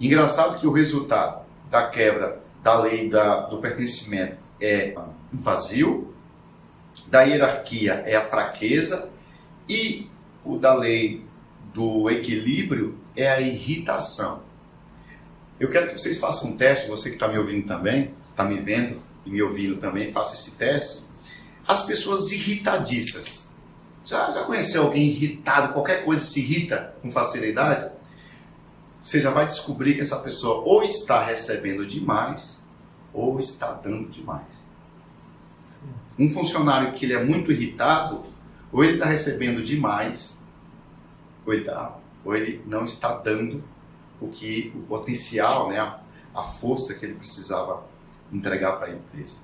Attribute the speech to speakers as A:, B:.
A: Engraçado que o resultado da quebra da lei da, do pertencimento é um vazio, da hierarquia é a fraqueza e o da lei do equilíbrio é a irritação. Eu quero que vocês façam um teste, você que está me ouvindo também, está me vendo e me ouvindo também, faça esse teste. As pessoas irritadiças. Já, já conheceu alguém irritado? Qualquer coisa se irrita com facilidade? Você já vai descobrir que essa pessoa ou está recebendo demais ou está dando demais. Um funcionário que ele é muito irritado, ou ele está recebendo demais, ou ele, tá, ou ele não está dando o que o potencial, né, a, a força que ele precisava entregar para a empresa.